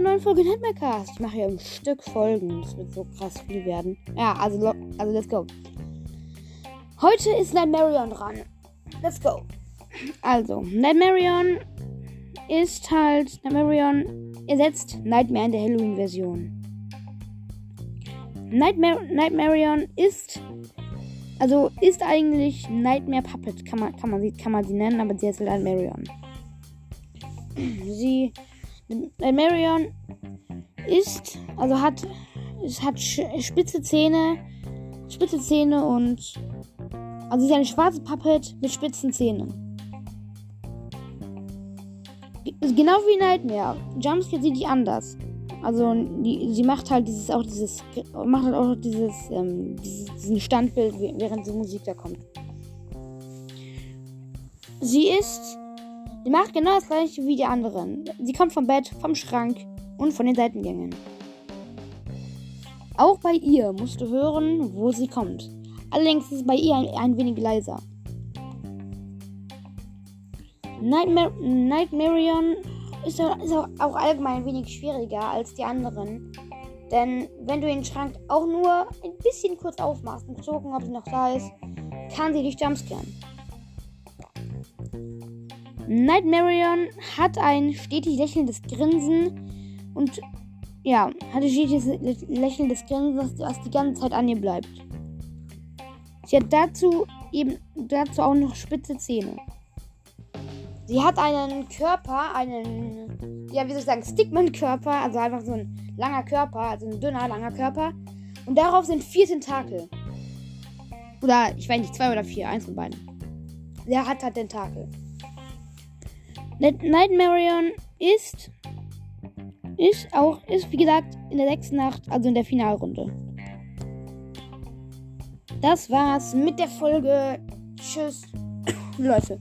einer neuen Folge Nightmarecast. Ich mache hier ein Stück Folgen. Das wird so krass viel werden. Ja, also, also let's go. Heute ist Nightmarion dran. Let's go. Also, Nightmarion ist halt. Nightmarion ersetzt Nightmare in der Halloween-Version. Nightmare, Nightmarion ist. Also ist eigentlich Nightmare Puppet, kann man, kann, man sie, kann man sie nennen, aber sie ist Nightmarion. Sie Marion ist, also hat, es hat spitze Zähne, spitze Zähne und, also sie ist eine schwarze Puppet mit spitzen Zähnen. Genau wie Nightmare. Jumpscare sieht die anders. Also die, sie macht halt dieses auch dieses macht halt auch dieses, ähm, dieses diesen Standbild während die Musik da kommt. Sie ist Sie macht genau das gleiche wie die anderen. Sie kommt vom Bett, vom Schrank und von den Seitengängen. Auch bei ihr musst du hören, wo sie kommt. Allerdings ist es bei ihr ein, ein wenig leiser. Nightmare, Nightmarion ist, auch allgemein ein wenig schwieriger als die anderen. Denn wenn du den Schrank auch nur ein bisschen kurz aufmachst und gucken, ob sie noch da ist, kann sie dich jumpscaren. Nightmarion hat ein stetig lächelndes Grinsen und ja, hat ein stetiges lächelndes Grinsen, das die ganze Zeit an ihr bleibt. Sie hat dazu eben dazu auch noch spitze Zähne. Sie hat einen Körper, einen, ja, wie soll ich sagen, Stickman-Körper, also einfach so ein langer Körper, also ein dünner, langer Körper. Und darauf sind vier Tentakel. Oder, ich weiß nicht, zwei oder vier, eins von beiden. Der hat halt Tentakel. Nightmarion ist, ist auch, ist wie gesagt in der sechsten Nacht, also in der Finalrunde. Das war's mit der Folge. Tschüss, Leute.